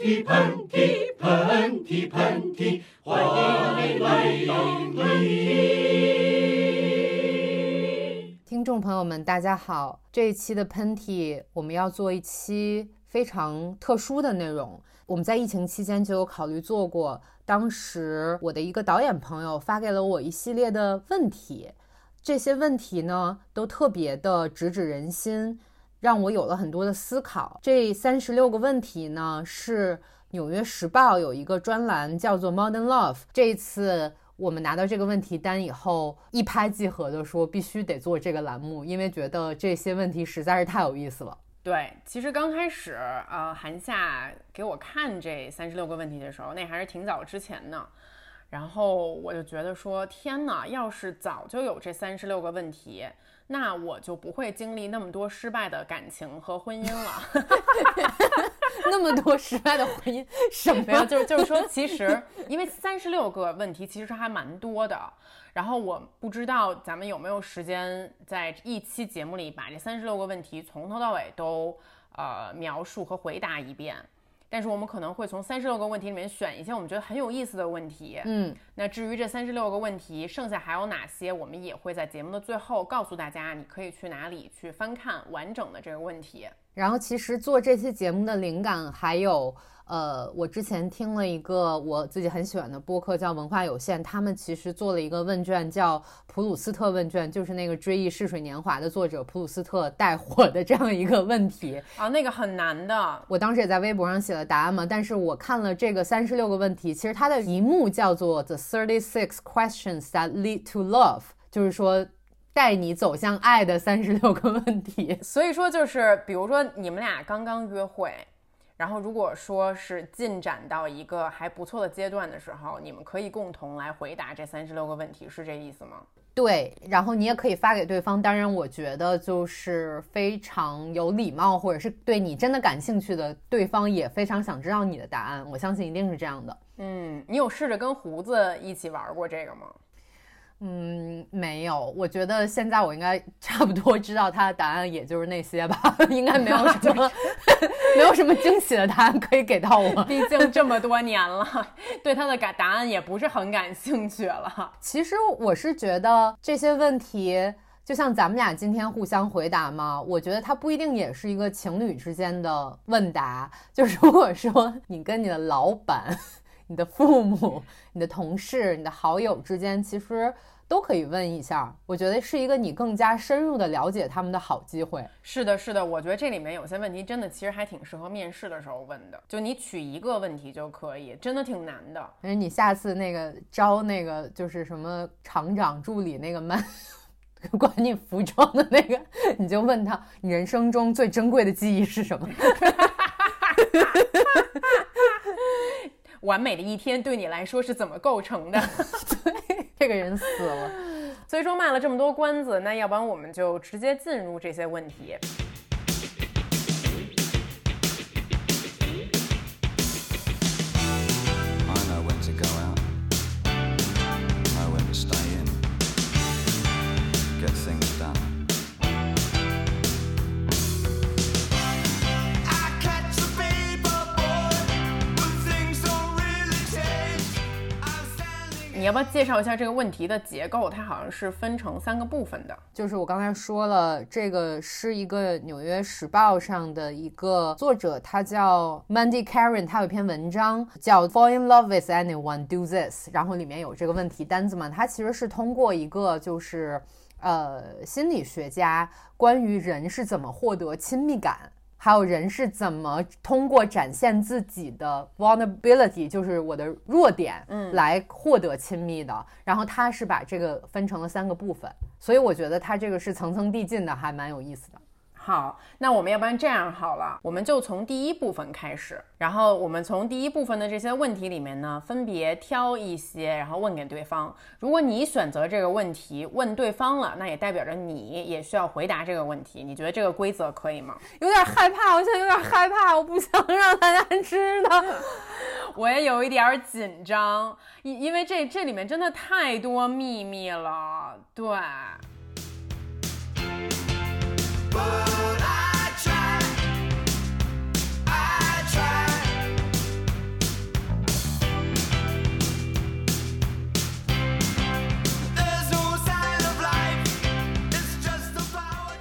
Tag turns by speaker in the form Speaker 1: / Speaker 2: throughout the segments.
Speaker 1: 嚏，喷嚏，喷嚏，喷嚏，欢迎来喷嚏。
Speaker 2: 听众朋友们，大家好！这一期的喷嚏，我们要做一期非常特殊的内容。我们在疫情期间就有考虑做过，当时我的一个导演朋友发给了我一系列的问题，这些问题呢都特别的直指人心。让我有了很多的思考。这三十六个问题呢，是《纽约时报》有一个专栏叫做 Modern Love。这次我们拿到这个问题单以后，一拍即合的说必须得做这个栏目，因为觉得这些问题实在是太有意思了。
Speaker 3: 对，其实刚开始，呃，韩夏给我看这三十六个问题的时候，那还是挺早之前呢。然后我就觉得说，天哪，要是早就有这三十六个问题。那我就不会经历那么多失败的感情和婚姻了。
Speaker 2: 那么多失败的婚姻，什么？
Speaker 3: 就是就是说，其实因为三十六个问题其实还蛮多的。然后我不知道咱们有没有时间在一期节目里把这三十六个问题从头到尾都呃描述和回答一遍。但是我们可能会从三十六个问题里面选一些我们觉得很有意思的问题。
Speaker 2: 嗯，
Speaker 3: 那至于这三十六个问题，剩下还有哪些，我们也会在节目的最后告诉大家，你可以去哪里去翻看完整的这个问题。
Speaker 2: 然后，其实做这期节目的灵感还有。呃，我之前听了一个我自己很喜欢的播客，叫文化有限。他们其实做了一个问卷，叫普鲁斯特问卷，就是那个《追忆逝水年华》的作者普鲁斯特带火的这样一个问题
Speaker 3: 啊，那个很难的。
Speaker 2: 我当时也在微博上写了答案嘛，但是我看了这个三十六个问题，其实它的题目叫做 The Thirty Six Questions That Lead to Love，就是说带你走向爱的三十六个问题。
Speaker 3: 所以说，就是比如说你们俩刚刚约会。然后，如果说是进展到一个还不错的阶段的时候，你们可以共同来回答这三十六个问题，是这意思吗？
Speaker 2: 对，然后你也可以发给对方。当然，我觉得就是非常有礼貌，或者是对你真的感兴趣的对方也非常想知道你的答案。我相信一定是这样的。
Speaker 3: 嗯，你有试着跟胡子一起玩过这个吗？
Speaker 2: 嗯，没有。我觉得现在我应该 差不多知道他的答案，也就是那些吧，应该没有什么，没有什么惊喜的答案可以给到我。
Speaker 3: 毕竟这么多年了，对他的感答案也不是很感兴趣了。
Speaker 2: 其实我是觉得这些问题，就像咱们俩今天互相回答嘛，我觉得它不一定也是一个情侣之间的问答。就是如果说你跟你的老板、你的父母、你的同事、你的好友之间，其实。都可以问一下，我觉得是一个你更加深入的了解他们的好机会。
Speaker 3: 是的，是的，我觉得这里面有些问题真的其实还挺适合面试的时候问的，就你取一个问题就可以，真的挺难的。
Speaker 2: 哎，你下次那个招那个就是什么厂长助理那个 man，管你服装的那个，你就问他，你人生中最珍贵的记忆是什么？
Speaker 3: 完美的一天对你来说是怎么构成的？
Speaker 2: 对。这个人死了，
Speaker 3: 所以说卖了这么多关子，那要不然我们就直接进入这些问题。要不要介绍一下这个问题的结构？它好像是分成三个部分的。
Speaker 2: 就是我刚才说了，这个是一个《纽约时报》上的一个作者，他叫 Mandy Karen，他有一篇文章叫 Fall in Love with Anyone Do This，然后里面有这个问题单子嘛。它其实是通过一个就是呃心理学家关于人是怎么获得亲密感。还有人是怎么通过展现自己的 vulnerability，就是我的弱点，
Speaker 3: 嗯，
Speaker 2: 来获得亲密的。然后他是把这个分成了三个部分，所以我觉得他这个是层层递进的，还蛮有意思的。
Speaker 3: 好，那我们要不然这样好了，我们就从第一部分开始，然后我们从第一部分的这些问题里面呢，分别挑一些，然后问给对方。如果你选择这个问题问对方了，那也代表着你也需要回答这个问题。你觉得这个规则可以吗？
Speaker 2: 有点害怕，我现在有点害怕，我不想让大家知道。
Speaker 3: 我也有一点紧张，因因为这这里面真的太多秘密了，对。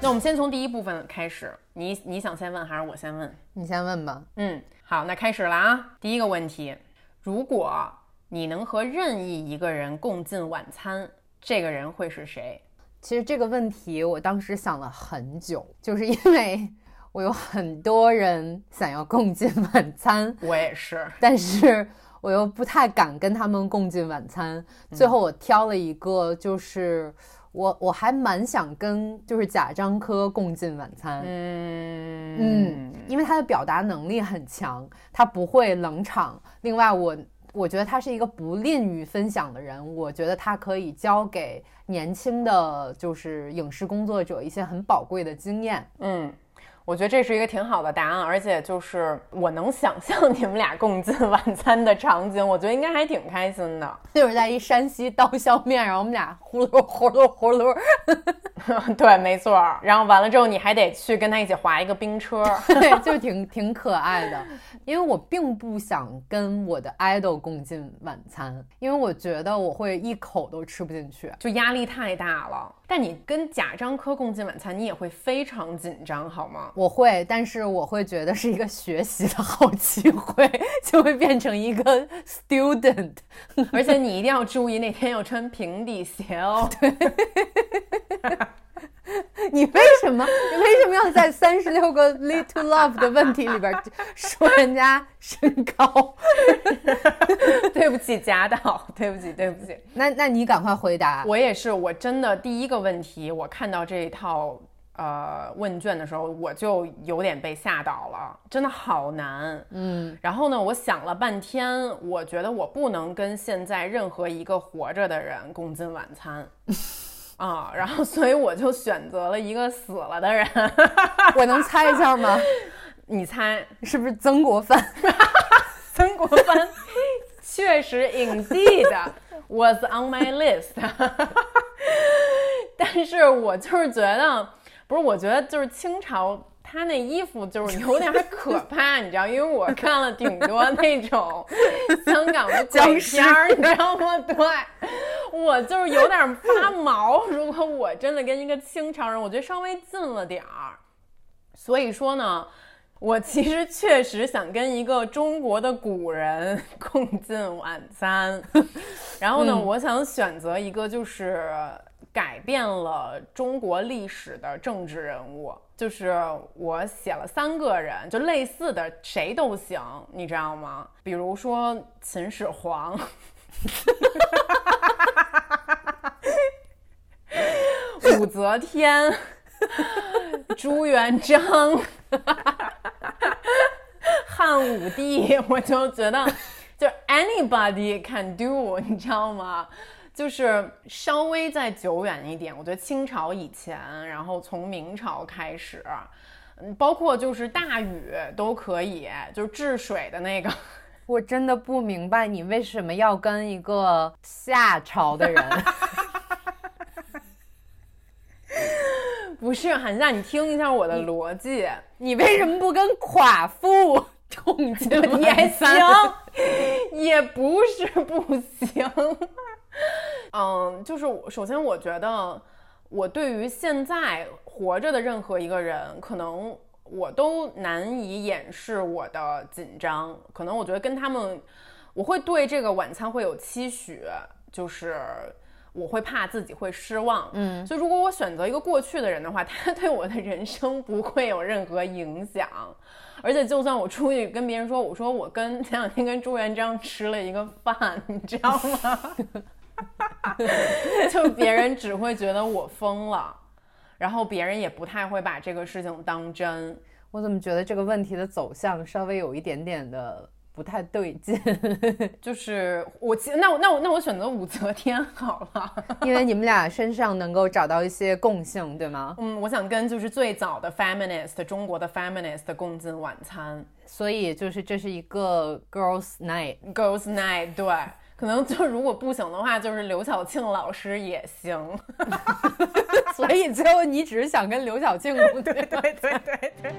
Speaker 3: 那我们先从第一部分开始，你你想先问还是我先问？
Speaker 2: 你先问吧。
Speaker 3: 嗯，好，那开始了啊。第一个问题，如果你能和任意一个人共进晚餐，这个人会是谁？
Speaker 2: 其实这个问题我当时想了很久，就是因为我有很多人想要共进晚餐，
Speaker 3: 我也是，
Speaker 2: 但是我又不太敢跟他们共进晚餐。最后我挑了一个，就是我我还蛮想跟就是贾樟柯共进晚餐。
Speaker 3: 嗯
Speaker 2: 嗯，因为他的表达能力很强，他不会冷场。另外，我我觉得他是一个不吝于分享的人，我觉得他可以教给年轻的就是影视工作者一些很宝贵的经验。
Speaker 3: 嗯，我觉得这是一个挺好的答案，而且就是我能想象你们俩共进晚餐的场景，我觉得应该还挺开心的。
Speaker 2: 就是在一山西刀削面，然后我们俩呼噜呼噜呼噜，
Speaker 3: 对，没错。然后完了之后，你还得去跟他一起划一个冰车，
Speaker 2: 对，就挺挺可爱的。因为我并不想跟我的 idol 共进晚餐，因为我觉得我会一口都吃不进去，
Speaker 3: 就压力太大了。但你跟贾樟柯共进晚餐，你也会非常紧张，好吗？
Speaker 2: 我会，但是我会觉得是一个学习的好机会，就会变成一个 student，
Speaker 3: 而且你一定要注意那天要穿平底鞋哦。对。
Speaker 2: 你为什么？你为什么要在三十六个 lead to love 的问题里边说人家身高？
Speaker 3: 对不起，贾导，对不起，对不起。
Speaker 2: 那那你赶快回答。
Speaker 3: 我也是，我真的第一个问题，我看到这一套呃问卷的时候，我就有点被吓到了，真的好难。
Speaker 2: 嗯。
Speaker 3: 然后呢，我想了半天，我觉得我不能跟现在任何一个活着的人共进晚餐。啊，然后所以我就选择了一个死了的人，
Speaker 2: 我能猜一下吗？
Speaker 3: 你猜
Speaker 2: 是不是曾国藩？
Speaker 3: 曾国藩确实 indeed was on my list，但是我就是觉得，不是，我觉得就是清朝。他那衣服就是有点可怕，你知道，因为我看了挺多那种香港的鬼片儿，你知道吗？对，我就是有点发毛。如果我真的跟一个清朝人，我觉得稍微近了点儿。所以说呢，我其实确实想跟一个中国的古人共进晚餐。然后呢，我想选择一个就是改变了中国历史的政治人物。就是我写了三个人，就类似的，谁都行，你知道吗？比如说秦始皇，武则天，朱元璋，汉武帝，我就觉得就 anybody can do，你知道吗？就是稍微再久远一点，我觉得清朝以前，然后从明朝开始，嗯，包括就是大禹都可以，就是治水的那个。
Speaker 2: 我真的不明白你为什么要跟一个夏朝的人。
Speaker 3: 不是韩夏，你听一下我的逻辑，
Speaker 2: 你为什么不跟寡妇 共进
Speaker 3: 也行，也不是不行。嗯，就是首先，我觉得我对于现在活着的任何一个人，可能我都难以掩饰我的紧张。可能我觉得跟他们，我会对这个晚餐会有期许，就是我会怕自己会失望。
Speaker 2: 嗯，
Speaker 3: 所以如果我选择一个过去的人的话，他对我的人生不会有任何影响。而且，就算我出去跟别人说，我说我跟前两天跟朱元璋吃了一个饭，你知道吗？就别人只会觉得我疯了，然后别人也不太会把这个事情当真。
Speaker 2: 我怎么觉得这个问题的走向稍微有一点点的不太对劲？
Speaker 3: 就是我，那我那我那我选择武则天好了，
Speaker 2: 因为你们俩 身上能够找到一些共性，对吗？
Speaker 3: 嗯，我想跟就是最早的 feminist 中国的 feminist 共进晚餐，
Speaker 2: 所以就是这是一个 girls night，girls
Speaker 3: night，对。可能就如果不行的话，就是刘晓庆老师也行。
Speaker 2: 所以最后你只是想跟刘晓庆
Speaker 3: 对对对对对。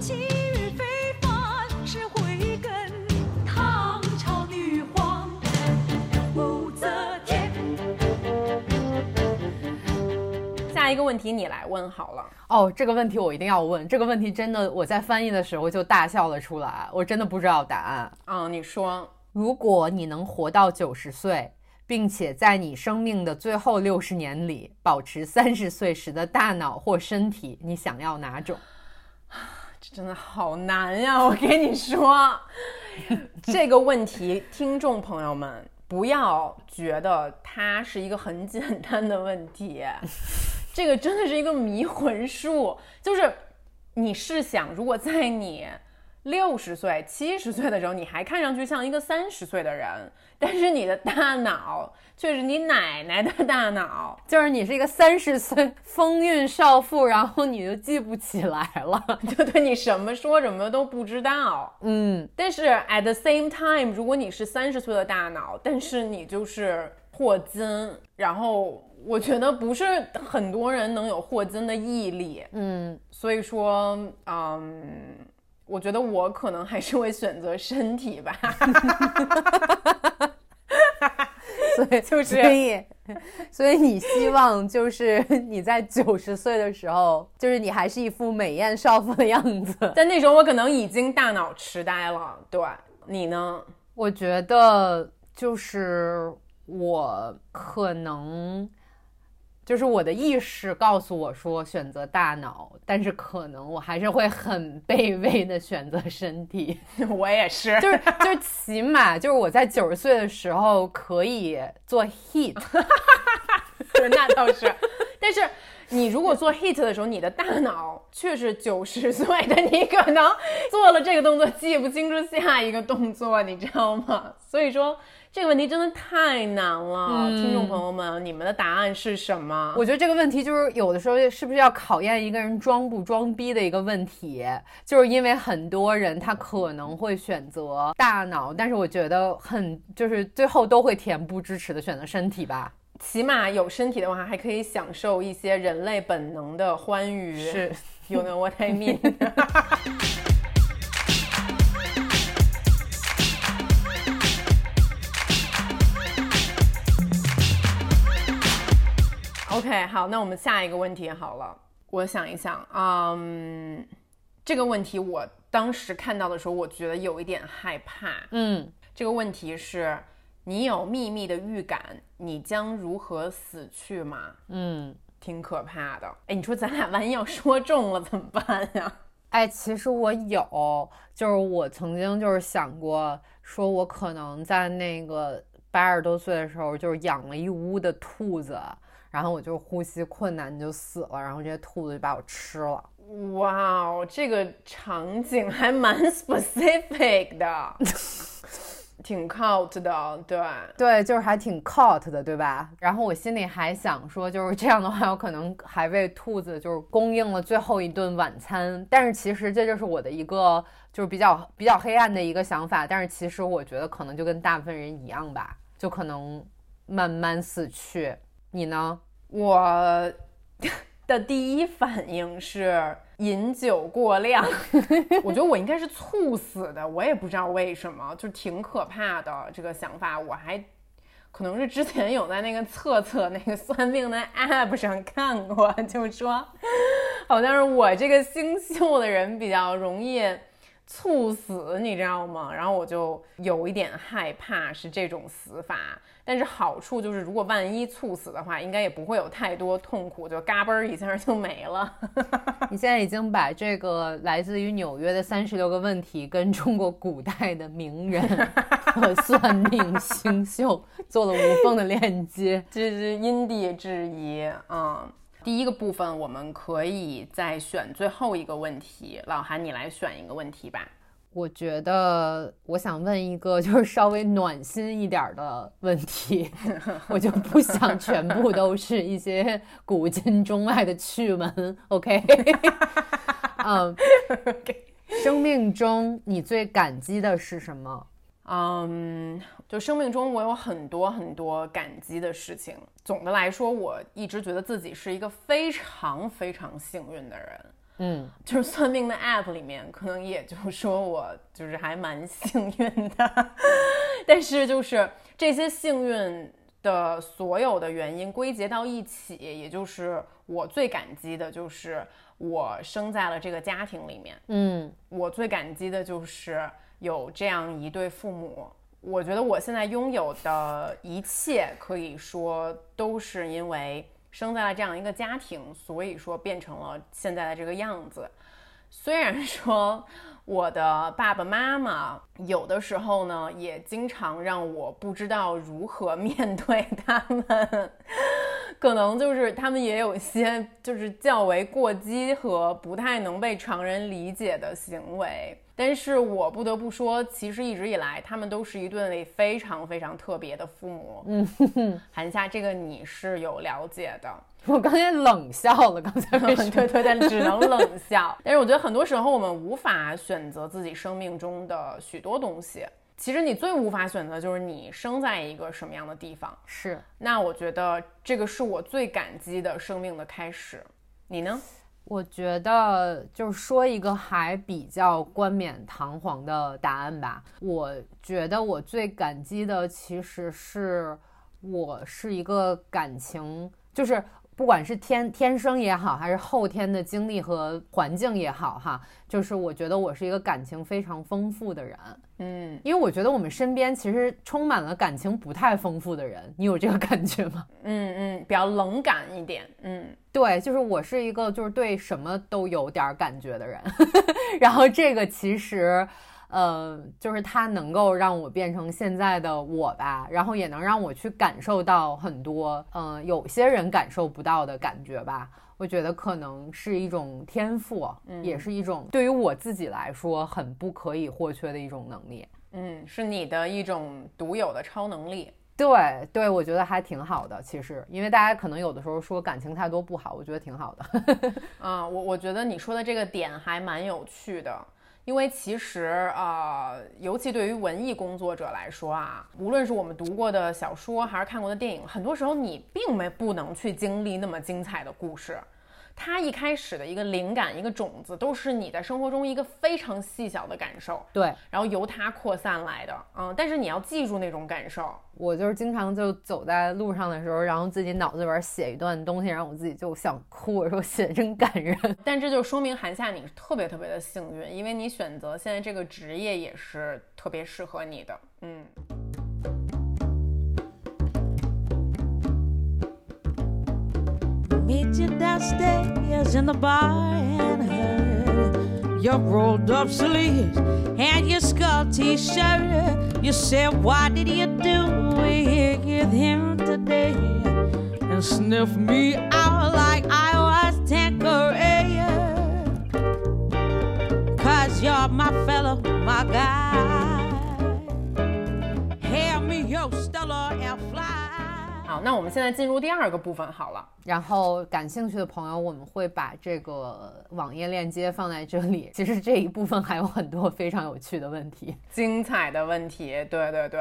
Speaker 3: 下一个问题你来问好了。
Speaker 2: 哦，这个问题我一定要问。这个问题真的，我在翻译的时候就大笑了出来。我真的不知道答案。
Speaker 3: 嗯，你说，
Speaker 2: 如果你能活到九十岁，并且在你生命的最后六十年里保持三十岁时的大脑或身体，你想要哪种？
Speaker 3: 这真的好难呀！我跟你说，这个问题，听众朋友们不要觉得它是一个很简单的问题，这个真的是一个迷魂术。就是你试想，如果在你六十岁、七十岁的时候，你还看上去像一个三十岁的人，但是你的大脑。却是你奶奶的大脑，
Speaker 2: 就是你是一个三十岁风韵少妇，然后你就记不起来了，
Speaker 3: 就 对你什么说什么都不知道。
Speaker 2: 嗯，
Speaker 3: 但是 at the same time，如果你是三十岁的大脑，但是你就是霍金，然后我觉得不是很多人能有霍金的毅力。
Speaker 2: 嗯，
Speaker 3: 所以说，嗯，我觉得我可能还是会选择身体吧。
Speaker 2: 所以就是，所以，所以你希望就是你在九十岁的时候，就是你还是一副美艳少妇的样子。
Speaker 3: 但那时候我可能已经大脑痴呆了。对你呢？
Speaker 2: 我觉得就是我可能。就是我的意识告诉我说选择大脑，但是可能我还是会很卑微的选择身体。
Speaker 3: 我也是，
Speaker 2: 就是就是起码就是我在九十岁的时候可以做 heat，
Speaker 3: 那倒是。但是你如果做 heat 的时候，你的大脑却是九十岁的，你可能做了这个动作记不清楚下一个动作，你知道吗？所以说。这个问题真的太难了，听众朋友们，你们的答案是什么？
Speaker 2: 我觉得这个问题就是有的时候是不是要考验一个人装不装逼的一个问题，就是因为很多人他可能会选择大脑，但是我觉得很就是最后都会恬不知耻的选择身体吧，
Speaker 3: 起码有身体的话还可以享受一些人类本能的欢愉。
Speaker 2: 是，
Speaker 3: You know what I mean？OK，好，那我们下一个问题好了。我想一想，嗯，这个问题我当时看到的时候，我觉得有一点害怕。
Speaker 2: 嗯，
Speaker 3: 这个问题是：你有秘密的预感，你将如何死去吗？
Speaker 2: 嗯，
Speaker 3: 挺可怕的。哎，你说咱俩万一要说中了怎么办呀？
Speaker 2: 哎，其实我有，就是我曾经就是想过，说我可能在那个八十多岁的时候，就是养了一屋的兔子。然后我就呼吸困难就死了，然后这些兔子就把我吃了。
Speaker 3: 哇哦，这个场景还蛮 specific 的，挺 caught 的，对
Speaker 2: 对，就是还挺 caught 的，对吧？然后我心里还想说，就是这样的话，我可能还为兔子就是供应了最后一顿晚餐。但是其实这就是我的一个就是比较比较黑暗的一个想法。但是其实我觉得可能就跟大部分人一样吧，就可能慢慢死去。你呢？
Speaker 3: 我的第一反应是饮酒过量，我觉得我应该是猝死的，我也不知道为什么，就挺可怕的这个想法。我还可能是之前有在那个测测那个算命的 app 上看过，就说好像是我这个星宿的人比较容易猝死，你知道吗？然后我就有一点害怕是这种死法。但是好处就是，如果万一猝死的话，应该也不会有太多痛苦，就嘎嘣儿一下就没了。
Speaker 2: 你现在已经把这个来自于纽约的三十六个问题跟中国古代的名人 和算命星宿做了无缝的链接，
Speaker 3: 这是因地制宜啊。第一个部分我们可以再选最后一个问题，老韩你来选一个问题吧。
Speaker 2: 我觉得我想问一个就是稍微暖心一点的问题，我就不想全部都是一些古今中外的趣闻。OK，嗯，生命中你最感激的是什么？
Speaker 3: 嗯，就生命中我有很多很多感激的事情。总的来说，我一直觉得自己是一个非常非常幸运的人。
Speaker 2: 嗯，
Speaker 3: 就是算命的 app 里面，可能也就说我就是还蛮幸运的，但是就是这些幸运的所有的原因归结到一起，也就是我最感激的就是我生在了这个家庭里面。
Speaker 2: 嗯，
Speaker 3: 我最感激的就是有这样一对父母。我觉得我现在拥有的一切，可以说都是因为生在了这样一个家庭，所以说变成了现在的这个样子。虽然说我的爸爸妈妈有的时候呢，也经常让我不知道如何面对他们，可能就是他们也有些就是较为过激和不太能被常人理解的行为。但是我不得不说，其实一直以来，他们都是一对非常非常特别的父母。嗯，韩夏，这个你是有了解的。
Speaker 2: 我刚才冷笑了，刚才
Speaker 3: 对 对，但只能冷笑。但是我觉得很多时候我们无法选择自己生命中的许多东西。其实你最无法选择就是你生在一个什么样的地方。
Speaker 2: 是。
Speaker 3: 那我觉得这个是我最感激的生命的开始。你呢？
Speaker 2: 我觉得就是说一个还比较冠冕堂皇的答案吧。我觉得我最感激的其实是我是一个感情，就是不管是天天生也好，还是后天的经历和环境也好，哈，就是我觉得我是一个感情非常丰富的人。
Speaker 3: 嗯，
Speaker 2: 因为我觉得我们身边其实充满了感情不太丰富的人，你有这个感觉吗？
Speaker 3: 嗯嗯，比较冷感一点。嗯，
Speaker 2: 对，就是我是一个就是对什么都有点感觉的人，然后这个其实，呃，就是它能够让我变成现在的我吧，然后也能让我去感受到很多，嗯，有些人感受不到的感觉吧。我觉得可能是一种天赋，也是一种对于我自己来说很不可以或缺的一种能力。
Speaker 3: 嗯，是你的一种独有的超能力。
Speaker 2: 对对，我觉得还挺好的。其实，因为大家可能有的时候说感情太多不好，我觉得挺好的。
Speaker 3: 啊，我我觉得你说的这个点还蛮有趣的。因为其实啊，尤其对于文艺工作者来说啊，无论是我们读过的小说，还是看过的电影，很多时候你并没不能去经历那么精彩的故事。它一开始的一个灵感、一个种子，都是你在生活中一个非常细小的感受，
Speaker 2: 对，
Speaker 3: 然后由它扩散来的，嗯，但是你要记住那种感受。
Speaker 2: 我就是经常就走在路上的时候，然后自己脑子里边写一段东西，然后我自己就想哭，我说写的真感人。
Speaker 3: 但这就说明韩夏你是特别特别的幸运，因为你选择现在这个职业也是特别适合你的，嗯。Meet you downstairs in the bar and heard your rolled up sleeves and your skull t-shirt. You said, why did you do it with him today? And sniff me out like I was Tanqueray. Cause you're my fellow, my guy. 好，那我们现在进入第二个部分好了。
Speaker 2: 然后感兴趣的朋友，我们会把这个网页链接放在这里。其实这一部分还有很多非常有趣的问题，
Speaker 3: 精彩的问题。对对对。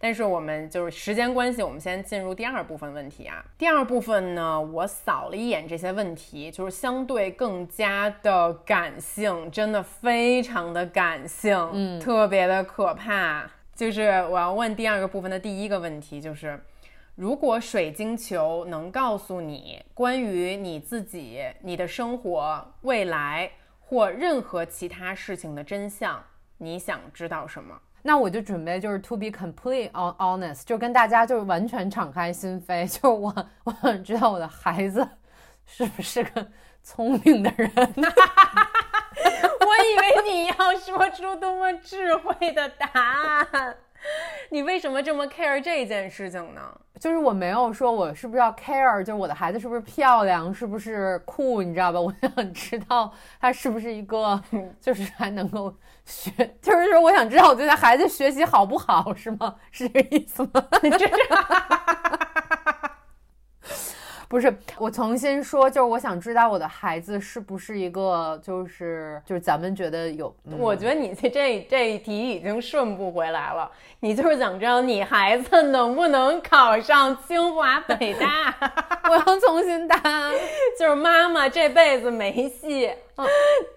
Speaker 3: 但是我们就是时间关系，我们先进入第二部分问题啊。第二部分呢，我扫了一眼这些问题，就是相对更加的感性，真的非常的感性，
Speaker 2: 嗯，
Speaker 3: 特别的可怕。就是我要问第二个部分的第一个问题，就是。如果水晶球能告诉你关于你自己、你的生活、未来或任何其他事情的真相，你想知道什么？
Speaker 2: 那我就准备就是 to be complete honest，就跟大家就是完全敞开心扉，就是我我想知道我的孩子是不是个聪明的人。
Speaker 3: 我以为你要说出多么智慧的答案。你为什么这么 care 这件事情呢？
Speaker 2: 就是我没有说我是不是要 care，就是我的孩子是不是漂亮，是不是酷，你知道吧？我想知道他是不是一个，就是还能够学，就是说我想知道我对他孩子学习好不好，是吗？是这个意思吗？不是，我重新说，就是我想知道我的孩子是不是一个，就是就是咱们觉得有，
Speaker 3: 我觉得你这这这一题已经顺不回来了，你就是想知道你孩子能不能考上清华北大，
Speaker 2: 我要重新答，
Speaker 3: 就是妈妈这辈子没戏，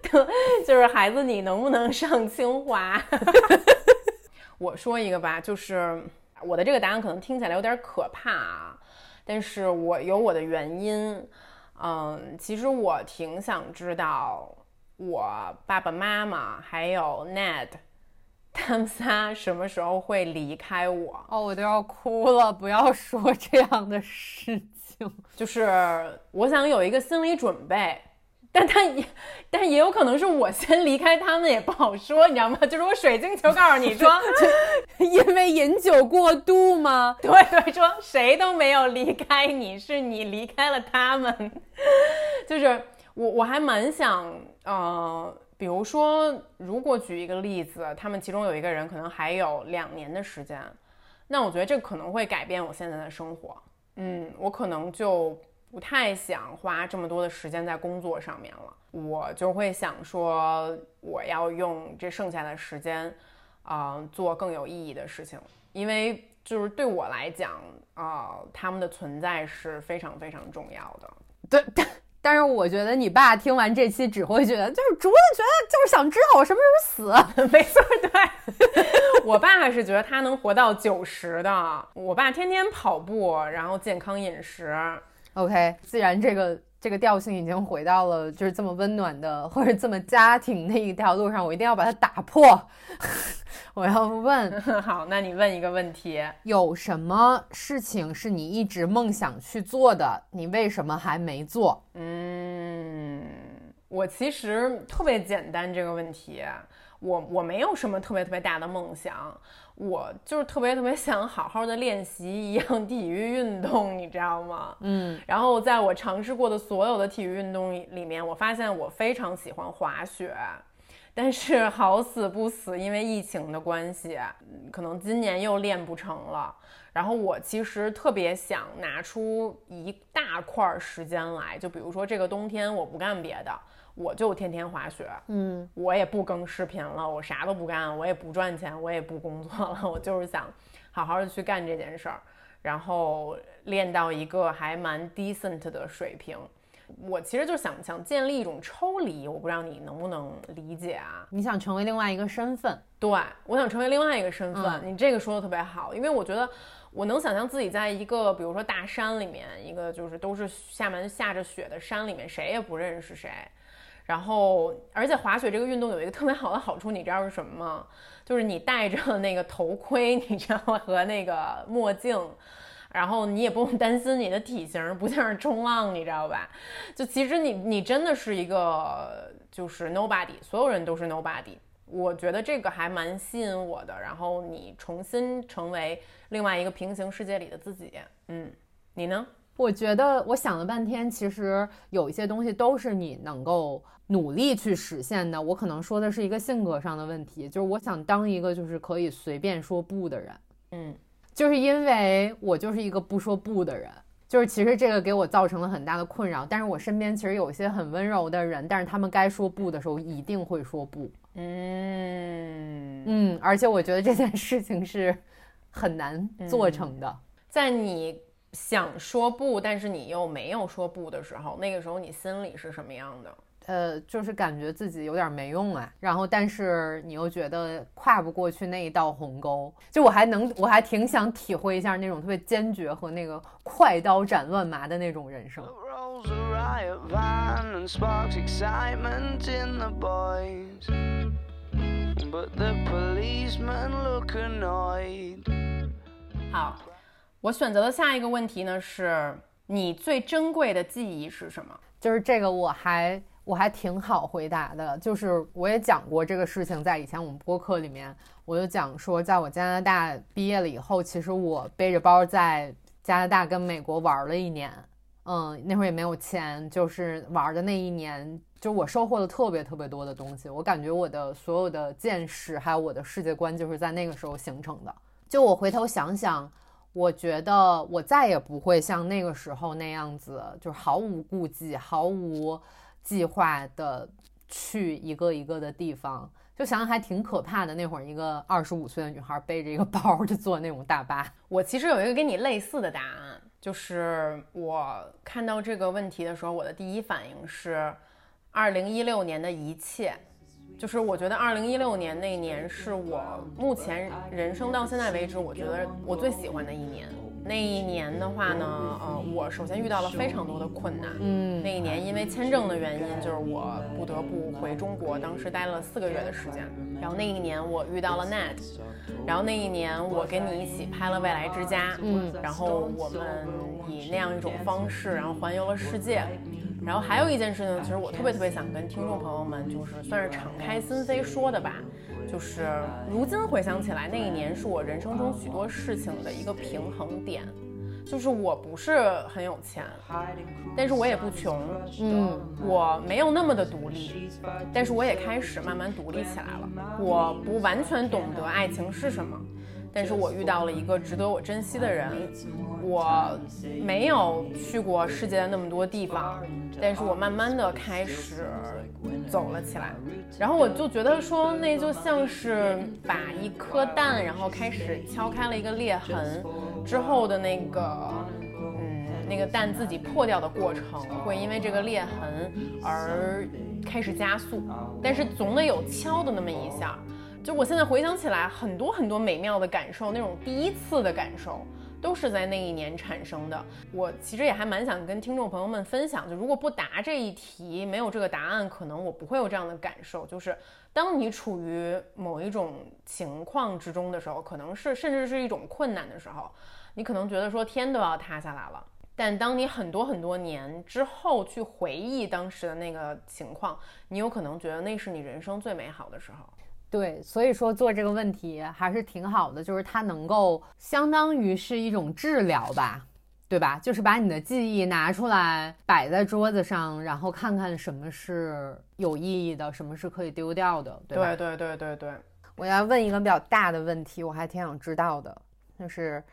Speaker 3: 就是孩子你能不能上清华？我说一个吧，就是。我的这个答案可能听起来有点可怕啊，但是我有我的原因。嗯，其实我挺想知道我爸爸妈妈还有 Ned 他们仨什么时候会离开我。
Speaker 2: 哦，我都要哭了！不要说这样的事情，
Speaker 3: 就是我想有一个心理准备。但他也，但也有可能是我先离开他们，也不好说，你知道吗？就是我水晶球告诉你说，
Speaker 2: 因为饮酒过度吗？
Speaker 3: 对对，说谁都没有离开你，是你离开了他们。就是我我还蛮想，呃，比如说，如果举一个例子，他们其中有一个人可能还有两年的时间，那我觉得这可能会改变我现在的生活。嗯，我可能就。不太想花这么多的时间在工作上面了，我就会想说，我要用这剩下的时间，啊，做更有意义的事情。因为就是对我来讲，啊，他们的存在是非常非常重要的。
Speaker 2: 对，但 但是我觉得你爸听完这期只会觉得，就是竹子觉得就是想知道我什么时候
Speaker 3: 死。没错，对 我爸是觉得他能活到九十的。我爸天天跑步，然后健康饮食。
Speaker 2: OK，既然这个这个调性已经回到了就是这么温暖的或者这么家庭的一条路上，我一定要把它打破。我要问，
Speaker 3: 好，那你问一个问题：
Speaker 2: 有什么事情是你一直梦想去做的？你为什么还没做？
Speaker 3: 嗯，我其实特别简单这个问题，我我没有什么特别特别大的梦想。我就是特别特别想好好的练习一样体育运动，你知道吗？
Speaker 2: 嗯，
Speaker 3: 然后在我尝试过的所有的体育运动里面，我发现我非常喜欢滑雪，但是好死不死，因为疫情的关系，可能今年又练不成了。然后我其实特别想拿出一大块时间来，就比如说这个冬天我不干别的。我就天天滑雪，
Speaker 2: 嗯，
Speaker 3: 我也不更视频了，我啥都不干，我也不赚钱，我也不工作了，我就是想好好的去干这件事儿，然后练到一个还蛮 decent 的水平。我其实就想想建立一种抽离，我不知道你能不能理解啊？
Speaker 2: 你想成为另外一个身份？
Speaker 3: 对，我想成为另外一个身份。你这个说的特别好，因为我觉得我能想象自己在一个比如说大山里面，一个就是都是下面下着雪的山里面，谁也不认识谁。然后，而且滑雪这个运动有一个特别好的好处，你知道是什么吗？就是你戴着那个头盔，你知道？和那个墨镜，然后你也不用担心你的体型，不像是冲浪，你知道吧？就其实你你真的是一个就是 nobody，所有人都是 nobody。我觉得这个还蛮吸引我的。然后你重新成为另外一个平行世界里的自己，嗯，你呢？
Speaker 2: 我觉得我想了半天，其实有一些东西都是你能够。努力去实现的，我可能说的是一个性格上的问题，就是我想当一个就是可以随便说不的人，
Speaker 3: 嗯，
Speaker 2: 就是因为我就是一个不说不的人，就是其实这个给我造成了很大的困扰。但是我身边其实有一些很温柔的人，但是他们该说不的时候一定会说不，
Speaker 3: 嗯
Speaker 2: 嗯，而且我觉得这件事情是很难做成的。
Speaker 3: 在你想说不，但是你又没有说不的时候，那个时候你心里是什么样的？
Speaker 2: 呃，就是感觉自己有点没用啊，然后但是你又觉得跨不过去那一道鸿沟，就我还能，我还挺想体会一下那种特别坚决和那个快刀斩乱麻的那种人生。
Speaker 3: 好，我选择的下一个问题呢，是你最珍贵的记忆是什么？
Speaker 2: 就是这个，我还。我还挺好回答的，就是我也讲过这个事情，在以前我们播客里面，我就讲说，在我加拿大毕业了以后，其实我背着包在加拿大跟美国玩了一年，嗯，那会儿也没有钱，就是玩的那一年，就我收获了特别特别多的东西，我感觉我的所有的见识还有我的世界观就是在那个时候形成的。就我回头想想，我觉得我再也不会像那个时候那样子，就是毫无顾忌，毫无。计划的去一个一个的地方，就想想还挺可怕的。那会儿一个二十五岁的女孩背着一个包就坐那种大巴。
Speaker 3: 我其实有一个跟你类似的答案，就是我看到这个问题的时候，我的第一反应是二零一六年的一切。就是我觉得二零一六年那一年是我目前人生到现在为止，我觉得我最喜欢的一年。那一年的话呢，呃，我首先遇到了非常多的困难。
Speaker 2: 嗯，
Speaker 3: 那一年因为签证的原因，就是我不得不回中国，当时待了四个月的时间。然后那一年我遇到了 Nat，然后那一年我跟你一起拍了《未来之家》，
Speaker 2: 嗯，
Speaker 3: 然后我们以那样一种方式，然后环游了世界。然后还有一件事情，其实我特别特别想跟听众朋友们，就是算是敞开心扉说的吧。就是如今回想起来，那一年是我人生中许多事情的一个平衡点。就是我不是很有钱，但是我也不穷，
Speaker 2: 嗯，
Speaker 3: 我没有那么的独立，但是我也开始慢慢独立起来了。我不完全懂得爱情是什么，但是我遇到了一个值得我珍惜的人。我没有去过世界的那么多地方，但是我慢慢的开始走了起来。然后我就觉得说，那就像是把一颗蛋，然后开始敲开了一个裂痕之后的那个，嗯，那个蛋自己破掉的过程，会因为这个裂痕而开始加速。但是总得有敲的那么一下。就我现在回想起来，很多很多美妙的感受，那种第一次的感受。都是在那一年产生的。我其实也还蛮想跟听众朋友们分享，就如果不答这一题，没有这个答案，可能我不会有这样的感受。就是当你处于某一种情况之中的时候，可能是甚至是一种困难的时候，你可能觉得说天都要塌下来了。但当你很多很多年之后去回忆当时的那个情况，你有可能觉得那是你人生最美好的时候。
Speaker 2: 对，所以说做这个问题还是挺好的，就是它能够相当于是一种治疗吧，对吧？就是把你的记忆拿出来摆在桌子上，然后看看什么是有意义的，什么是可以丢掉的，对吧？
Speaker 3: 对对对对对。
Speaker 2: 我要问一个比较大的问题，我还挺想知道的，就是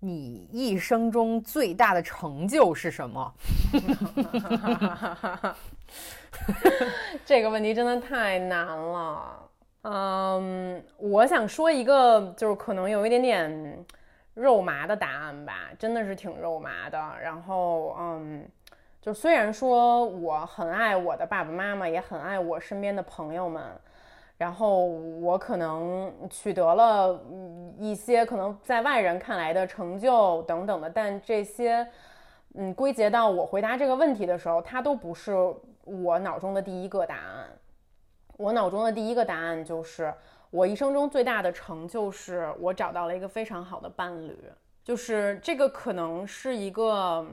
Speaker 2: 你一生中最大的成就是什么？
Speaker 3: 这个问题真的太难了。嗯，我想说一个，就是可能有一点点肉麻的答案吧，真的是挺肉麻的。然后，嗯，就虽然说我很爱我的爸爸妈妈，也很爱我身边的朋友们，然后我可能取得了一些可能在外人看来的成就等等的，但这些，嗯，归结到我回答这个问题的时候，它都不是我脑中的第一个答案。我脑中的第一个答案就是，我一生中最大的成就是我找到了一个非常好的伴侣。就是这个可能是一个，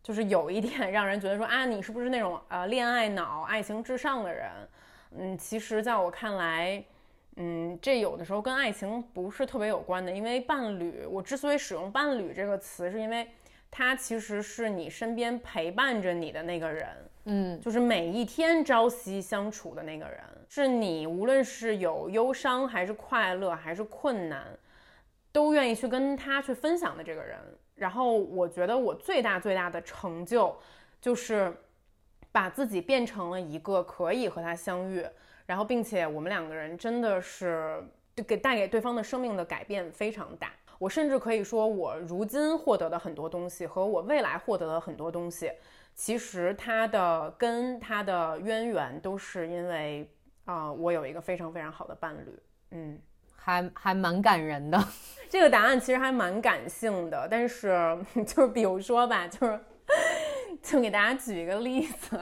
Speaker 3: 就是有一点让人觉得说啊，你是不是那种呃恋爱脑、爱情至上的人？嗯，其实在我看来，嗯，这有的时候跟爱情不是特别有关的。因为伴侣，我之所以使用伴侣这个词，是因为他其实是你身边陪伴着你的那个人。
Speaker 2: 嗯，
Speaker 3: 就是每一天朝夕相处的那个人，是你无论是有忧伤还是快乐还是困难，都愿意去跟他去分享的这个人。然后我觉得我最大最大的成就，就是把自己变成了一个可以和他相遇，然后并且我们两个人真的是给带给对方的生命的改变非常大。我甚至可以说，我如今获得的很多东西和我未来获得的很多东西。其实他的跟他的渊源都是因为啊，我有一个非常非常好的伴侣，嗯，
Speaker 2: 还还蛮感人的。
Speaker 3: 这个答案其实还蛮感性的，但是 就是比如说吧，就是就给大家举一个例子，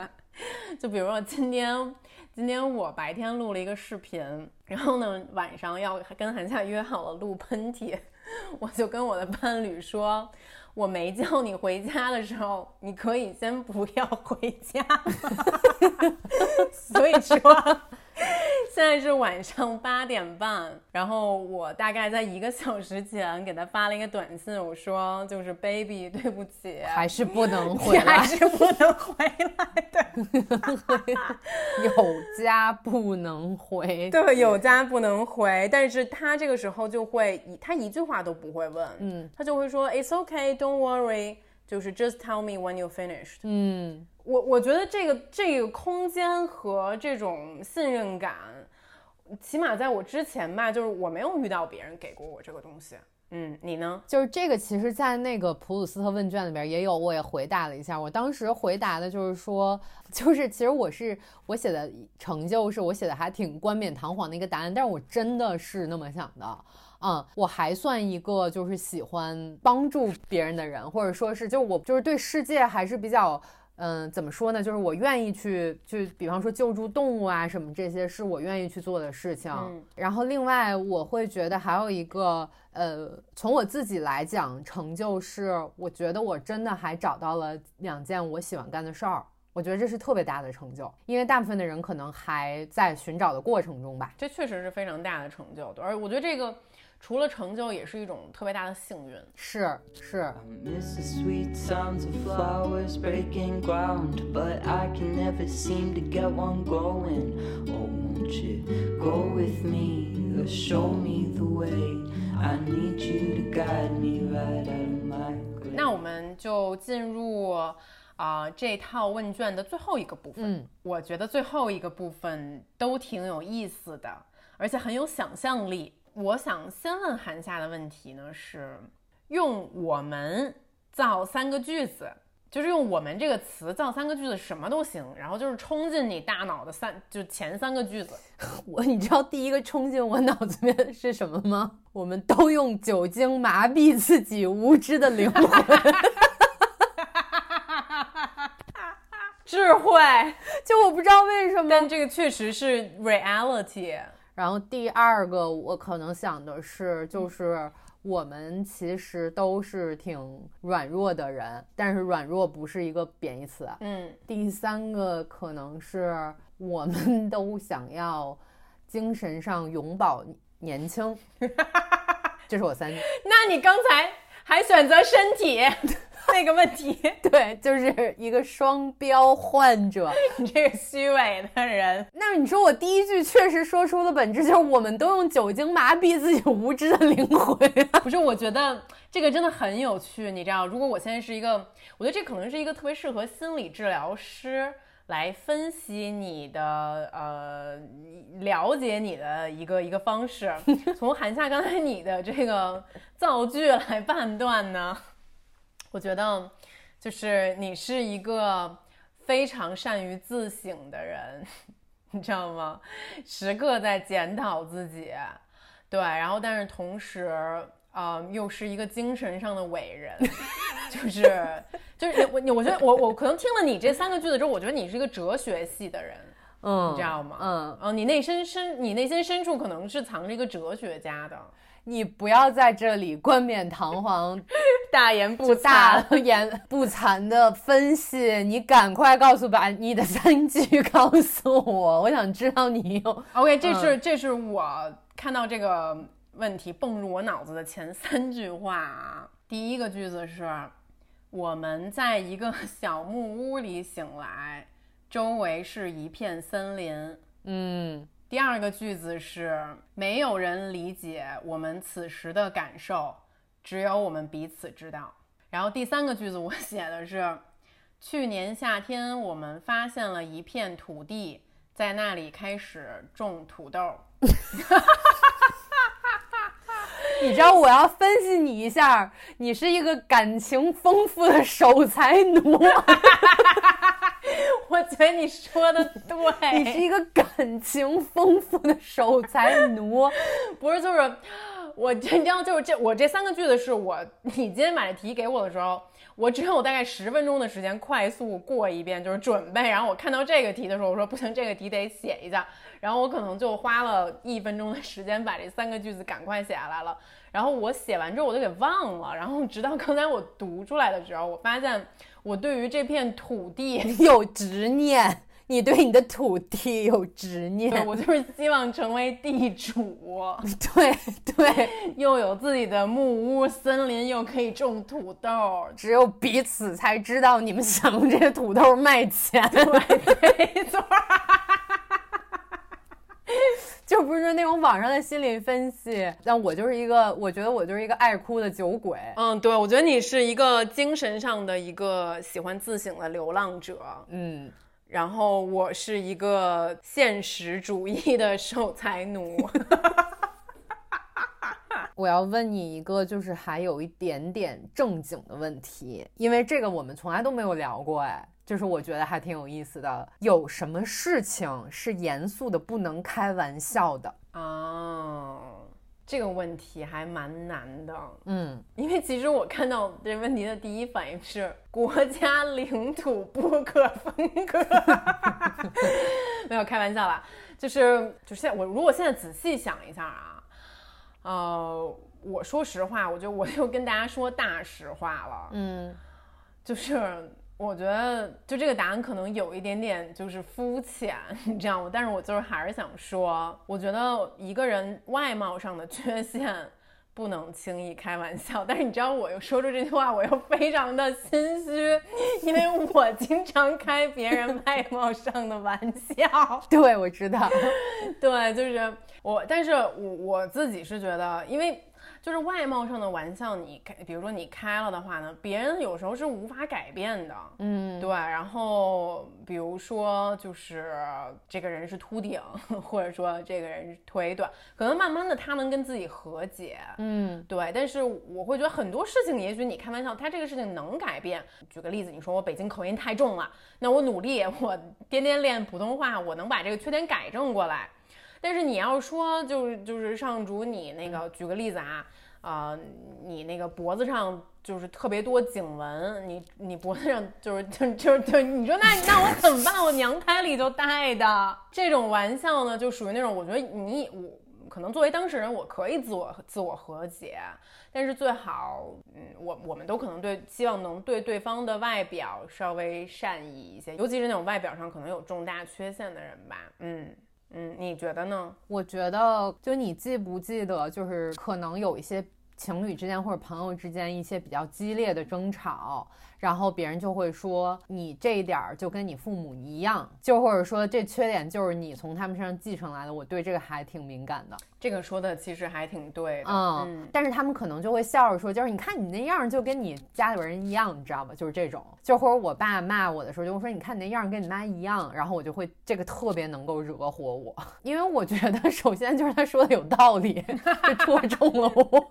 Speaker 3: 就比如说今天今天我白天录了一个视频，然后呢晚上要跟韩夏约好了录喷嚏，我就跟我的伴侣说。我没叫你回家的时候，你可以先不要回家。所以说。现在是晚上八点半，然后我大概在一个小时前给他发了一个短信，我说就是 baby，对不起，
Speaker 2: 还是不能 回来，
Speaker 3: 还是不能回来的，
Speaker 2: 有家不能回，
Speaker 3: 对，有家不能回。但是他这个时候就会，他一句话都不会问，
Speaker 2: 嗯，
Speaker 3: 他就会说 it's okay，don't worry，就是 just tell me when you finished，
Speaker 2: 嗯。
Speaker 3: 我我觉得这个这个空间和这种信任感，起码在我之前吧，就是我没有遇到别人给过我这个东西。嗯，你呢？
Speaker 2: 就是这个，其实，在那个普鲁斯特问卷里边也有，我也回答了一下。我当时回答的就是说，就是其实我是我写的成就是我写的还挺冠冕堂皇的一个答案，但是我真的是那么想的。嗯，我还算一个就是喜欢帮助别人的人，或者说是就我就是对世界还是比较。嗯，怎么说呢？就是我愿意去，就比方说救助动物啊什么这些，是我愿意去做的事情。然后另外，我会觉得还有一个，呃，从我自己来讲，成就是我觉得我真的还找到了两件我喜欢干的事儿。我觉得这是特别大的成就，因为大部分的人可能还在寻找的过程中吧。
Speaker 3: 这确实是非常大的成就，而我觉得这个。除了成就，也是一种特别大的幸运。
Speaker 2: 是是。
Speaker 3: 那我们就进入啊这套问卷的最后一个部分。嗯，我觉得最后一个部分都挺有意思的，而且很有想象力。我想先问韩夏的问题呢，是用我们造三个句子，就是用我们这个词造三个句子，什么都行。然后就是冲进你大脑的三，就前三个句子。
Speaker 2: 我，你知道第一个冲进我脑子里面是什么吗？我们都用酒精麻痹自己无知的灵魂。
Speaker 3: 智慧，
Speaker 2: 就我不知道为什么，
Speaker 3: 但这个确实是 reality。
Speaker 2: 然后第二个，我可能想的是，就是我们其实都是挺软弱的人，但是软弱不是一个贬义词。
Speaker 3: 嗯。
Speaker 2: 第三个可能是我们 都想要精神上永葆年轻。这是我三。
Speaker 3: 那你刚才还选择身体？那个问题，
Speaker 2: 对，就是一个双标患者，
Speaker 3: 你这个虚伪的人。
Speaker 2: 那你说我第一句确实说出了本质，就是我们都用酒精麻痹自己无知的灵魂。
Speaker 3: 不是，我觉得这个真的很有趣。你知道，如果我现在是一个，我觉得这可能是一个特别适合心理治疗师来分析你的，呃，了解你的一个一个方式。从韩夏刚才你的这个造句来判断呢？我觉得，就是你是一个非常善于自省的人，你知道吗？时刻在检讨自己，对，然后但是同时，呃，又是一个精神上的伟人，就是就是我我觉得我我可能听了你这三个句子之后，我觉得你是一个哲学系的人，嗯，你知道吗？
Speaker 2: 嗯，
Speaker 3: 嗯，你内心深你内心深处可能是藏着一个哲学家的。
Speaker 2: 你不要在这里冠冕堂皇、
Speaker 3: 大言不惭、
Speaker 2: 大 言不惭的分析，你赶快告诉把你的三句告诉我，我想知道你有。
Speaker 3: OK，这是这是我看到这个问题蹦入我脑子的前三句话啊。第一个句子是：我们在一个小木屋里醒来，周围是一片森林。
Speaker 2: 嗯。
Speaker 3: 第二个句子是没有人理解我们此时的感受，只有我们彼此知道。然后第三个句子我写的是，去年夏天我们发现了一片土地，在那里开始种土豆。
Speaker 2: 你知道我要分析你一下，你是一个感情丰富的守财奴。
Speaker 3: 我觉得你说的对，
Speaker 2: 你是一个感情丰富的守财奴，
Speaker 3: 不是？就是我，你知道，就是这，我这三个句子是我，你今天把这题给我的时候，我只有大概十分钟的时间快速过一遍，就是准备。然后我看到这个题的时候，我说不行，这个题得写一下。然后我可能就花了一分钟的时间把这三个句子赶快写下来了。然后我写完之后我就给忘了。然后直到刚才我读出来的时候，我发现。我对于这片土地
Speaker 2: 有执念，你对你的土地有执念，
Speaker 3: 我就是希望成为地主，
Speaker 2: 对对，
Speaker 3: 又有自己的木屋、森林，又可以种土豆，
Speaker 2: 只有彼此才知道你们想用这些土豆卖钱，
Speaker 3: 对，没错。
Speaker 2: 就不是那种网上的心理分析，但我就是一个，我觉得我就是一个爱哭的酒鬼。
Speaker 3: 嗯，对，我觉得你是一个精神上的一个喜欢自省的流浪者。
Speaker 2: 嗯，
Speaker 3: 然后我是一个现实主义的守财奴。
Speaker 2: 我要问你一个，就是还有一点点正经的问题，因为这个我们从来都没有聊过，哎，就是我觉得还挺有意思的。有什么事情是严肃的不能开玩笑的？
Speaker 3: 啊，这个问题还蛮难的，
Speaker 2: 嗯，
Speaker 3: 因为其实我看到这问题的第一反应是国家领土不可分割，没有开玩笑啦，就是就现在我如果现在仔细想一下啊，呃，我说实话，我就我就跟大家说大实话了，
Speaker 2: 嗯，
Speaker 3: 就是我觉得就这个答案可能有一点点就是肤浅，你知道吗？但是我就是还是想说，我觉得一个人外貌上的缺陷不能轻易开玩笑。但是你知道，我又说出这句话，我又非常的心虚，因为我经常开别人外貌上的玩笑。
Speaker 2: 对，我知道，
Speaker 3: 对，就是我，但是我我自己是觉得，因为就是外貌上的玩笑，你开，比如说你开了的话呢，别人有时候是无法改变的，
Speaker 2: 嗯，
Speaker 3: 对。然后比如说就是这个人是秃顶，或者说这个人是腿短，可能慢慢的他能跟自己和解，
Speaker 2: 嗯，
Speaker 3: 对。但是我会觉得很多事情，也许你开玩笑，他这个事情能改变。举个例子，你说我北京口音太重了，那我努力，我 天天练普通话，我能把这个缺点改正过来。但是你要说就是就是上主你那个举个例子啊，呃，你那个脖子上就是特别多颈纹，你你脖子上就是就就就你说那那我怎么办？我娘胎里就带的这种玩笑呢，就属于那种我觉得你我可能作为当事人我可以自我自我和解，但是最好嗯我我们都可能对希望能对对方的外表稍微善意一些，尤其是那种外表上可能有重大缺陷的人吧，嗯。嗯，你觉得呢？
Speaker 2: 我觉得，就你记不记得，就是可能有一些情侣之间或者朋友之间一些比较激烈的争吵，然后别人就会说你这一点儿就跟你父母一样，就或者说这缺点就是你从他们身上继承来的。我对这个还挺敏感的。
Speaker 3: 这个说的其实还挺对的，
Speaker 2: 嗯，但是他们可能就会笑着说，就是你看你那样就跟你家里边人一样，你知道吧？就是这种，就或者我爸骂我的时候，就会说你看你那样跟你妈一样，然后我就会这个特别能够惹火我，因为我觉得首先就是他说的有道理，就戳中了我。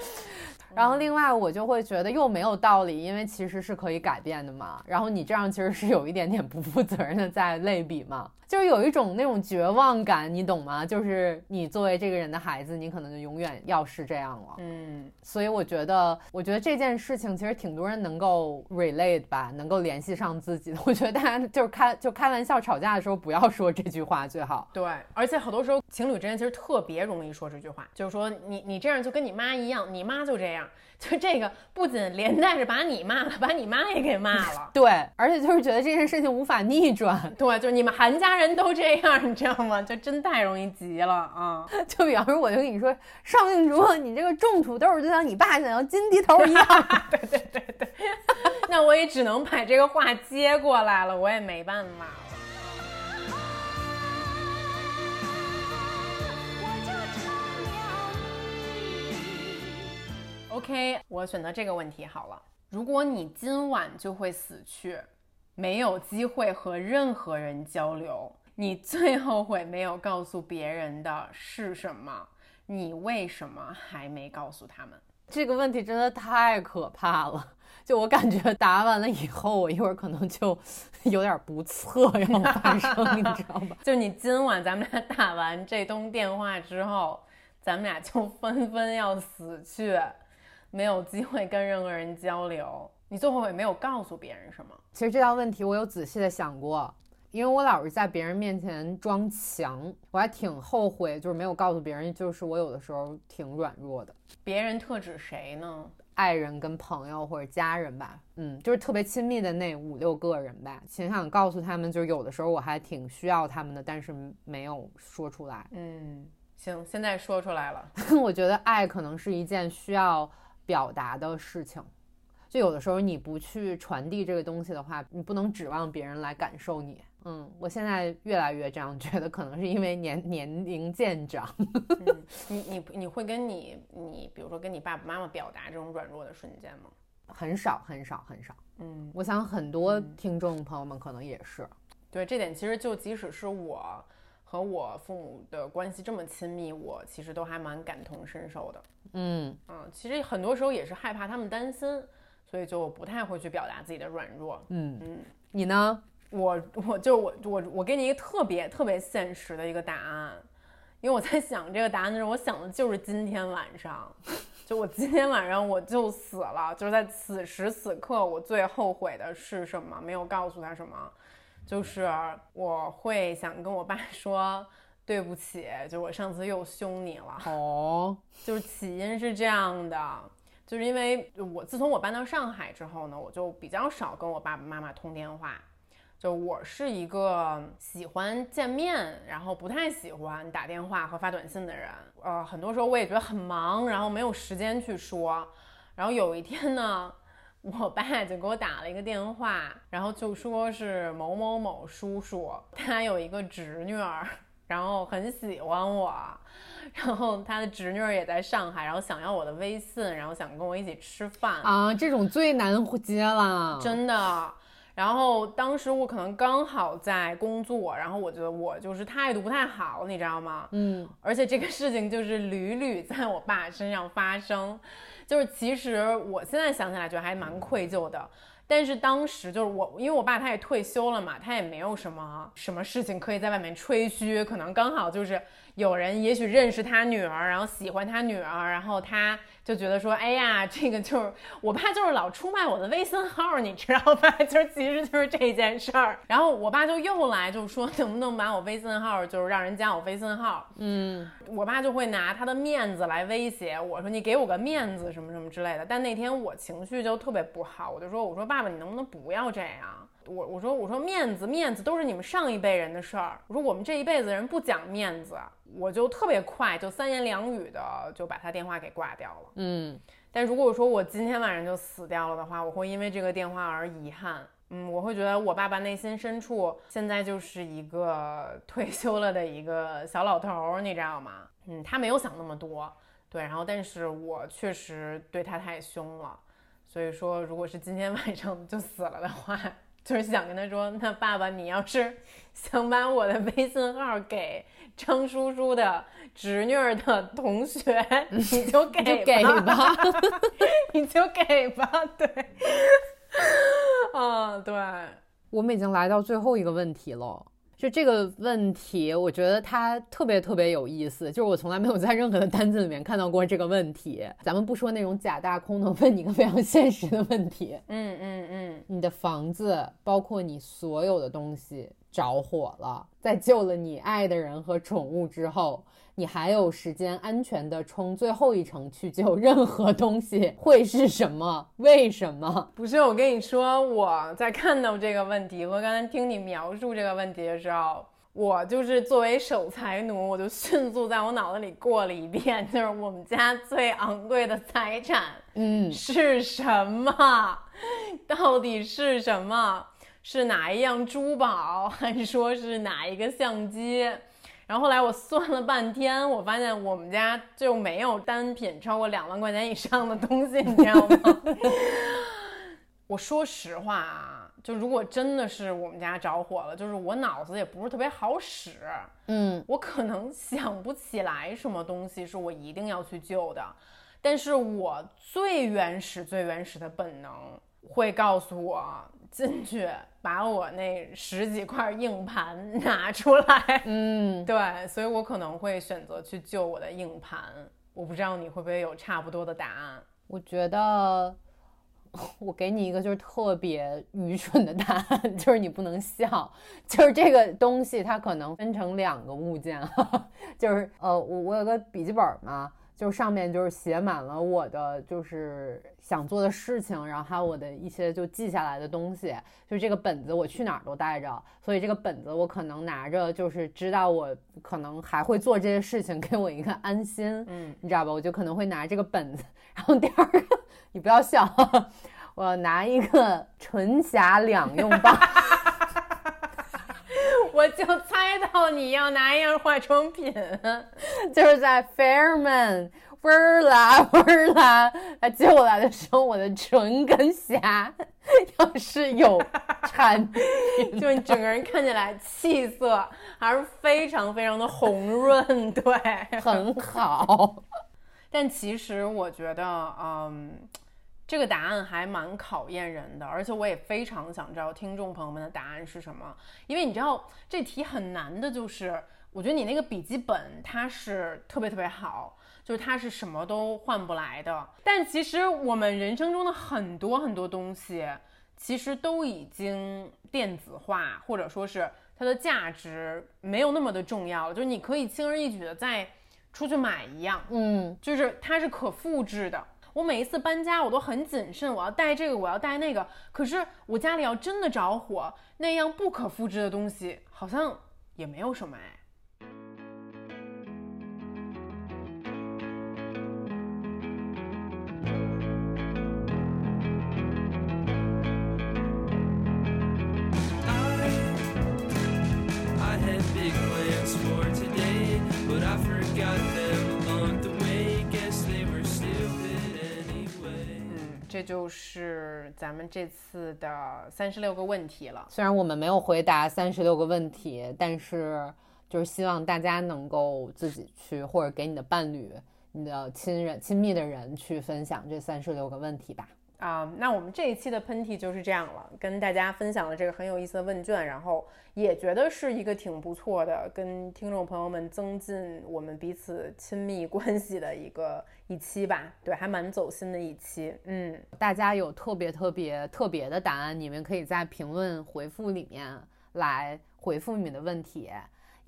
Speaker 2: 然后另外我就会觉得又没有道理，因为其实是可以改变的嘛。然后你这样其实是有一点点不负责任的在类比嘛，就是有一种那种绝望感，你懂吗？就是你作为这个人的孩子，你可能就永远要是这样了。
Speaker 3: 嗯，
Speaker 2: 所以我觉得，我觉得这件事情其实挺多人能够 relate 吧，能够联系上自己的。我觉得大家就是开就开玩笑吵架的时候不要说这句话最好。
Speaker 3: 对，而且好多时候情侣之间其实特别容易说这句话，就是说你你这样就跟你妈一样，你妈就这样。就这个不仅连带着把你骂了，把你妈也给骂了。
Speaker 2: 对，而且就是觉得这件事情无法逆转。
Speaker 3: 对，就是你们韩家人都这样，你知道吗？就真太容易急了啊！
Speaker 2: 就比方说，我就跟你说，邵静竹，你这个种土豆就像你爸想要金地头一样。
Speaker 3: 对对对对，那我也只能把这个话接过来了，我也没办法。OK，我选择这个问题好了。如果你今晚就会死去，没有机会和任何人交流，你最后悔没有告诉别人的是什么？你为什么还没告诉他们？
Speaker 2: 这个问题真的太可怕了。就我感觉答完了以后，我一会儿可能就有点不测要发生，你知道吧？
Speaker 3: 就你今晚咱们俩打完这通电话之后，咱们俩就纷纷要死去。没有机会跟任何人交流，你最后也没有告诉别人什么。
Speaker 2: 其实这道问题我有仔细的想过，因为我老是在别人面前装强，我还挺后悔，就是没有告诉别人，就是我有的时候挺软弱的。
Speaker 3: 别人特指谁呢？
Speaker 2: 爱人跟朋友或者家人吧，嗯，就是特别亲密的那五六个人吧，挺想告诉他们，就是有的时候我还挺需要他们的，但是没有说出来。
Speaker 3: 嗯，行，现在说出来了。
Speaker 2: 我觉得爱可能是一件需要。表达的事情，就有的时候你不去传递这个东西的话，你不能指望别人来感受你。嗯，我现在越来越这样觉得，可能是因为年年龄渐长。
Speaker 3: 你你你会跟你你比如说跟你爸爸妈妈表达这种软弱的瞬间吗？
Speaker 2: 很少很少很少。
Speaker 3: 嗯，
Speaker 2: 我想很多听众朋友们可能也是。
Speaker 3: 对这点，其实就即使是我。和我父母的关系这么亲密，我其实都还蛮感同身受的。
Speaker 2: 嗯
Speaker 3: 嗯，其实很多时候也是害怕他们担心，所以就不太会去表达自己的软弱。
Speaker 2: 嗯
Speaker 3: 嗯，
Speaker 2: 你呢？
Speaker 3: 我我就我我我给你一个特别特别现实的一个答案，因为我在想这个答案的时候，我想的就是今天晚上，就我今天晚上我就死了，就是在此时此刻，我最后悔的是什么？没有告诉他什么，就是我会想跟我爸说对不起，就我上次又凶你了。
Speaker 2: 哦，
Speaker 3: 就是起因是这样的，就是因为我自从我搬到上海之后呢，我就比较少跟我爸爸妈妈通电话。就我是一个喜欢见面，然后不太喜欢打电话和发短信的人。呃，很多时候我也觉得很忙，然后没有时间去说。然后有一天呢，我爸就给我打了一个电话，然后就说是某某某叔叔，他有一个侄女儿，然后很喜欢我，然后他的侄女儿也在上海，然后想要我的微信，然后想跟我一起吃饭
Speaker 2: 啊，这种最难接了，
Speaker 3: 真的。然后当时我可能刚好在工作，然后我觉得我就是态度不太好，你知道吗？
Speaker 2: 嗯，
Speaker 3: 而且这个事情就是屡屡在我爸身上发生，就是其实我现在想起来觉得还蛮愧疚的。但是当时就是我，因为我爸他也退休了嘛，他也没有什么什么事情可以在外面吹嘘，可能刚好就是有人也许认识他女儿，然后喜欢他女儿，然后他就觉得说，哎呀，这个就是我爸就是老出卖我的微信号，你知道吧？就是其实就是这件事儿。然后我爸就又来就说，能不能把我微信号就是让人加我微信号？
Speaker 2: 嗯，
Speaker 3: 我爸就会拿他的面子来威胁我说，你给我个面子什么什么之类的。但那天我情绪就特别不好，我就说，我说爸爸，你能不能不要这样？我我说我说面子面子都是你们上一辈人的事儿，我说我们这一辈子人不讲面子，我就特别快就三言两语的就把他电话给挂掉了。
Speaker 2: 嗯，
Speaker 3: 但如果说我今天晚上就死掉了的话，我会因为这个电话而遗憾。嗯，我会觉得我爸爸内心深处现在就是一个 退休了的一个小老头儿，你知道吗？嗯，他没有想那么多，对，然后但是我确实对他太凶了，所以说如果是今天晚上就死了的话。就是想跟他说，那爸爸，你要是想把我的微信号给张叔叔的侄女儿的同学，你就 给
Speaker 2: 就给吧，
Speaker 3: 你就给吧，对，啊，对，
Speaker 2: 我们已经来到最后一个问题了。就这个问题，我觉得它特别特别有意思。就是我从来没有在任何的单子里面看到过这个问题。咱们不说那种假大空的，问你一个非常现实的问题。
Speaker 3: 嗯嗯嗯，
Speaker 2: 你的房子，包括你所有的东西着火了，在救了你爱的人和宠物之后，你还有时间安全的冲最后一程去救任何东西，会是什么？为什么？
Speaker 3: 不是，我跟你说，我在看到这个问题我刚才听你描述这个问题的时候，我就是作为守财奴，我就迅速在我脑子里过了一遍，就是我们家最昂贵的财产，
Speaker 2: 嗯，
Speaker 3: 是什么？到底是什么？是哪一样珠宝，还是说是哪一个相机？然后后来我算了半天，我发现我们家就没有单品超过两万块钱以上的东西，你知道吗？我说实话啊，就如果真的是我们家着火了，就是我脑子也不是特别好使，
Speaker 2: 嗯，
Speaker 3: 我可能想不起来什么东西是我一定要去救的，但是我最原始、最原始的本能会告诉我进去把我那十几块硬盘拿出来。
Speaker 2: 嗯，
Speaker 3: 对，所以我可能会选择去救我的硬盘。我不知道你会不会有差不多的答案。
Speaker 2: 我觉得我给你一个就是特别愚蠢的答案，就是你不能笑，就是这个东西它可能分成两个物件，就是呃，我我有个笔记本嘛，就是上面就是写满了我的就是想做的事情，然后还有我的一些就记下来的东西，就这个本子我去哪儿都带着，所以这个本子我可能拿着，就是知道我可能还会做这些事情，给我一个安心，
Speaker 3: 嗯，
Speaker 2: 你知道吧？我就可能会拿这个本子，然后第二个 你不要笑，我拿一个唇颊两用棒。
Speaker 3: 我就猜到你要拿一样化妆品。
Speaker 2: 就是在 Fairman 味儿啦味儿啦来接我来的时候，我的唇跟霞要是有产品，
Speaker 3: 就你整个人看起来气色还是非常非常的红润，对，
Speaker 2: 很好。
Speaker 3: 但其实我觉得，嗯，这个答案还蛮考验人的，而且我也非常想知道听众朋友们的答案是什么，因为你知道这题很难的，就是我觉得你那个笔记本它是特别特别好，就是它是什么都换不来的。但其实我们人生中的很多很多东西，其实都已经电子化，或者说是它的价值没有那么的重要了，就是你可以轻而易举的在。出去买一样，
Speaker 2: 嗯，
Speaker 3: 就是它是可复制的。我每一次搬家，我都很谨慎，我要带这个，我要带那个。可是我家里要真的着火，那样不可复制的东西，好像也没有什么哎。这就是咱们这次的三十六个问题了。
Speaker 2: 虽然我们没有回答三十六个问题，但是就是希望大家能够自己去，或者给你的伴侣、你的亲人、亲密的人去分享这三十六个问题吧。
Speaker 3: 啊，那我们这一期的喷嚏就是这样了，跟大家分享了这个很有意思的问卷，然后也觉得是一个挺不错的，跟听众朋友们增进我们彼此亲密关系的一个一期吧。对，还蛮走心的一期。嗯，
Speaker 2: 大家有特别特别特别的答案，你们可以在评论回复里面来回复你们的问题。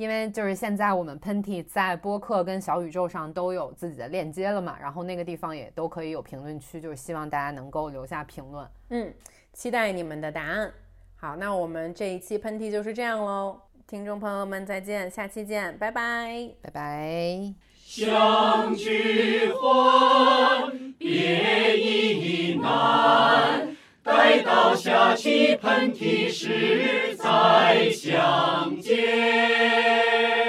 Speaker 2: 因为就是现在我们喷嚏在播客跟小宇宙上都有自己的链接了嘛，然后那个地方也都可以有评论区，就是希望大家能够留下评论，
Speaker 3: 嗯，期待你们的答案。好，那我们这一期喷嚏就是这样喽，听众朋友们再见，下期见，拜拜，
Speaker 2: 拜拜。
Speaker 1: 相聚欢，别亦难，待到下期喷嚏时再相见。